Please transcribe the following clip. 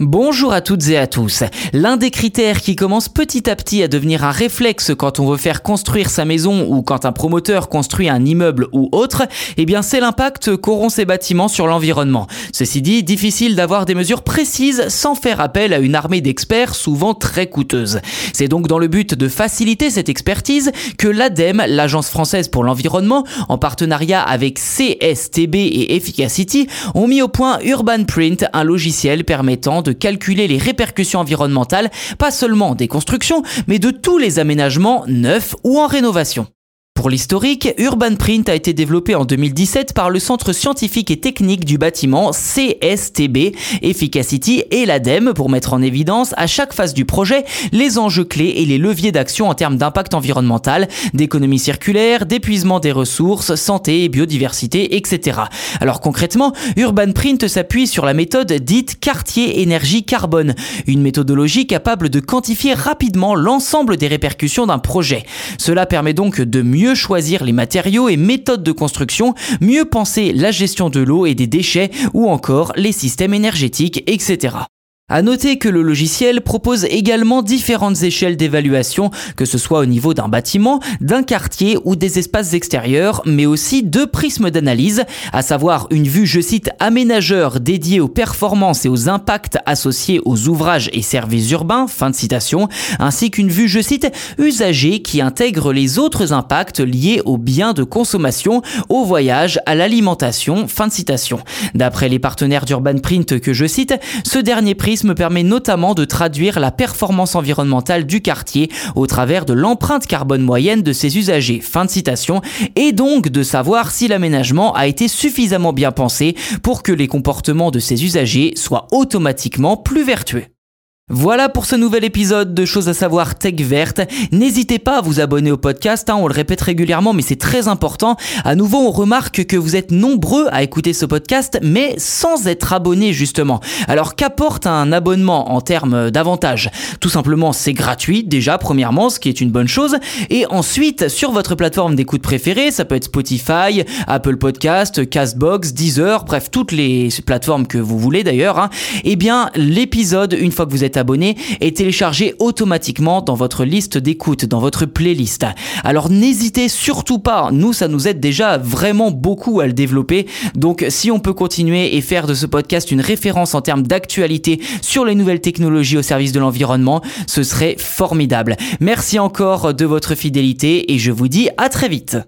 Bonjour à toutes et à tous. L'un des critères qui commence petit à petit à devenir un réflexe quand on veut faire construire sa maison ou quand un promoteur construit un immeuble ou autre, eh bien c'est l'impact qu'auront ces bâtiments sur l'environnement. Ceci dit, difficile d'avoir des mesures précises sans faire appel à une armée d'experts souvent très coûteuse. C'est donc dans le but de faciliter cette expertise que l'ADEME, l'Agence française pour l'environnement, en partenariat avec CSTB et Efficacity, ont mis au point Urban Print, un logiciel permettant calculer les répercussions environnementales, pas seulement des constructions, mais de tous les aménagements neufs ou en rénovation. Pour l'historique, Urban Print a été développé en 2017 par le Centre scientifique et technique du bâtiment CSTB, Efficacity et l'ADEME pour mettre en évidence à chaque phase du projet les enjeux clés et les leviers d'action en termes d'impact environnemental, d'économie circulaire, d'épuisement des ressources, santé, biodiversité, etc. Alors concrètement, Urban Print s'appuie sur la méthode dite quartier énergie carbone, une méthodologie capable de quantifier rapidement l'ensemble des répercussions d'un projet. Cela permet donc de mieux choisir les matériaux et méthodes de construction, mieux penser la gestion de l'eau et des déchets ou encore les systèmes énergétiques, etc. À noter que le logiciel propose également différentes échelles d'évaluation, que ce soit au niveau d'un bâtiment, d'un quartier ou des espaces extérieurs, mais aussi deux prismes d'analyse, à savoir une vue, je cite, aménageur dédiée aux performances et aux impacts associés aux ouvrages et services urbains, fin de citation, ainsi qu'une vue, je cite, usager qui intègre les autres impacts liés aux biens de consommation, au voyage, à l'alimentation, fin de citation. D'après les partenaires d'Urban Print que je cite, ce dernier prisme me permet notamment de traduire la performance environnementale du quartier au travers de l'empreinte carbone moyenne de ses usagers. Fin de citation. Et donc de savoir si l'aménagement a été suffisamment bien pensé pour que les comportements de ses usagers soient automatiquement plus vertueux. Voilà pour ce nouvel épisode de Choses à savoir Tech Verte. N'hésitez pas à vous abonner au podcast, hein, on le répète régulièrement mais c'est très important. À nouveau on remarque que vous êtes nombreux à écouter ce podcast mais sans être abonné justement. Alors qu'apporte un abonnement en termes d'avantages? Tout simplement c'est gratuit déjà premièrement ce qui est une bonne chose et ensuite sur votre plateforme d'écoute préférée, ça peut être Spotify, Apple Podcast, Castbox, Deezer, bref toutes les plateformes que vous voulez d'ailleurs, hein, eh bien l'épisode une fois que vous êtes abonné est téléchargé automatiquement dans votre liste d'écoute, dans votre playlist. Alors n'hésitez surtout pas, nous ça nous aide déjà vraiment beaucoup à le développer. Donc si on peut continuer et faire de ce podcast une référence en termes d'actualité sur les nouvelles technologies au service de l'environnement, ce serait formidable. Merci encore de votre fidélité et je vous dis à très vite.